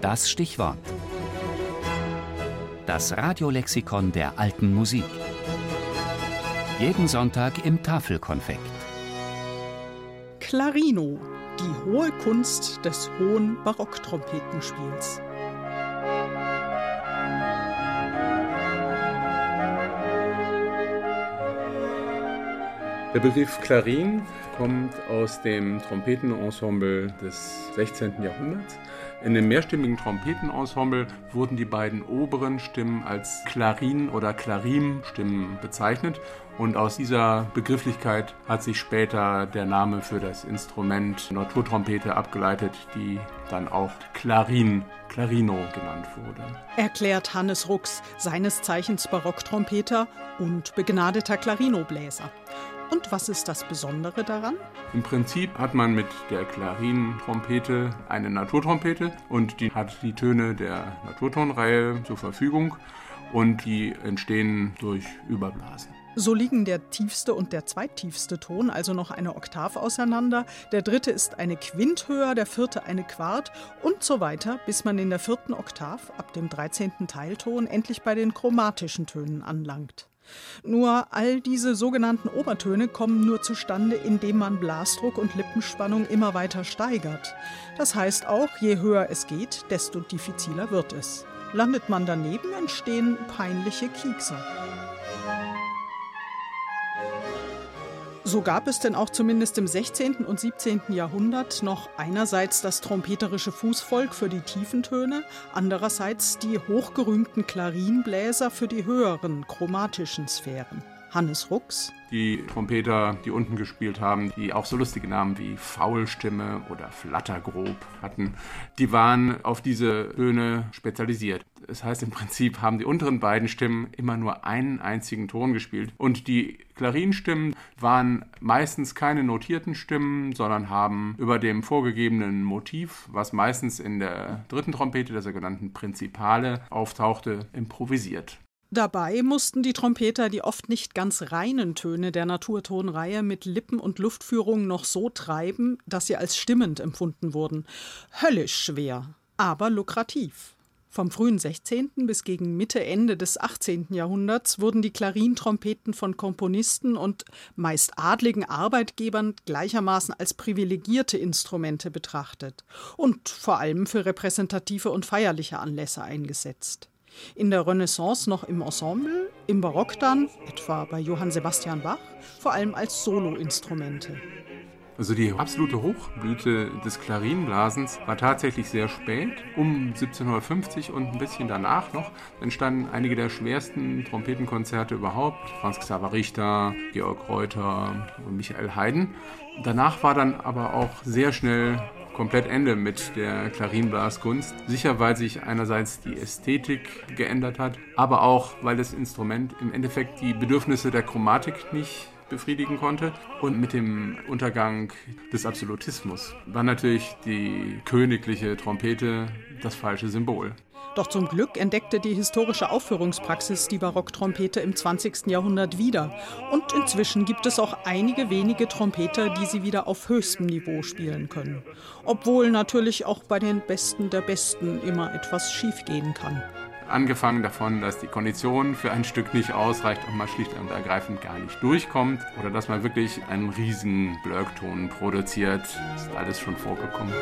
Das Stichwort. Das Radiolexikon der alten Musik. Jeden Sonntag im Tafelkonfekt. Clarino, die hohe Kunst des hohen Barocktrompetenspiels. Der Begriff Klarin kommt aus dem Trompetenensemble des 16. Jahrhunderts. In dem mehrstimmigen Trompetenensemble wurden die beiden oberen Stimmen als Klarin- oder Klarim-Stimmen bezeichnet. Und aus dieser Begrifflichkeit hat sich später der Name für das Instrument Naturtrompete abgeleitet, die dann auch Klarin, Clarino genannt wurde. Erklärt Hannes Rux, seines Zeichens Barocktrompeter und begnadeter Clarinobläser. Und was ist das Besondere daran? Im Prinzip hat man mit der Klarintrompete eine Naturtrompete und die hat die Töne der Naturtonreihe zur Verfügung und die entstehen durch Überblasen. So liegen der tiefste und der zweittiefste Ton also noch eine Oktav auseinander, der dritte ist eine Quint höher, der vierte eine Quart und so weiter, bis man in der vierten Oktav ab dem dreizehnten Teilton endlich bei den chromatischen Tönen anlangt. Nur all diese sogenannten Obertöne kommen nur zustande, indem man Blasdruck und Lippenspannung immer weiter steigert. Das heißt auch, je höher es geht, desto diffiziler wird es. Landet man daneben, entstehen peinliche Kiekser. So gab es denn auch zumindest im 16. und 17. Jahrhundert noch einerseits das trompeterische Fußvolk für die tiefen Töne, andererseits die hochgerühmten Klarinbläser für die höheren chromatischen Sphären. Hannes Rux. Die Trompeter, die unten gespielt haben, die auch so lustige Namen wie Faulstimme oder Flattergrob hatten, die waren auf diese Töne spezialisiert. Das heißt, im Prinzip haben die unteren beiden Stimmen immer nur einen einzigen Ton gespielt. Und die Klarinstimmen waren meistens keine notierten Stimmen, sondern haben über dem vorgegebenen Motiv, was meistens in der dritten Trompete, der sogenannten Prinzipale, auftauchte, improvisiert. Dabei mussten die Trompeter die oft nicht ganz reinen Töne der Naturtonreihe mit Lippen- und Luftführung noch so treiben, dass sie als stimmend empfunden wurden. Höllisch schwer, aber lukrativ. Vom frühen 16. bis gegen Mitte, Ende des 18. Jahrhunderts wurden die Klarintrompeten von Komponisten und meist adligen Arbeitgebern gleichermaßen als privilegierte Instrumente betrachtet und vor allem für repräsentative und feierliche Anlässe eingesetzt. In der Renaissance noch im Ensemble, im Barock dann, etwa bei Johann Sebastian Bach, vor allem als Soloinstrumente. Also die absolute Hochblüte des Klarinblasens war tatsächlich sehr spät, um 1750 und ein bisschen danach noch entstanden einige der schwersten Trompetenkonzerte überhaupt. Franz Xaver Richter, Georg Reuter und Michael Haydn. Danach war dann aber auch sehr schnell komplett Ende mit der Klarinblaskunst. Sicher, weil sich einerseits die Ästhetik geändert hat, aber auch, weil das Instrument im Endeffekt die Bedürfnisse der Chromatik nicht befriedigen konnte. Und mit dem Untergang des Absolutismus war natürlich die königliche Trompete das falsche Symbol. Doch zum Glück entdeckte die historische Aufführungspraxis die Barocktrompete im 20. Jahrhundert wieder. Und inzwischen gibt es auch einige wenige Trompeter, die sie wieder auf höchstem Niveau spielen können. Obwohl natürlich auch bei den Besten der Besten immer etwas schiefgehen kann. Angefangen davon, dass die Kondition für ein Stück nicht ausreicht und man schlicht und ergreifend gar nicht durchkommt oder dass man wirklich einen riesigen Blöckton produziert. Ist alles schon vorgekommen.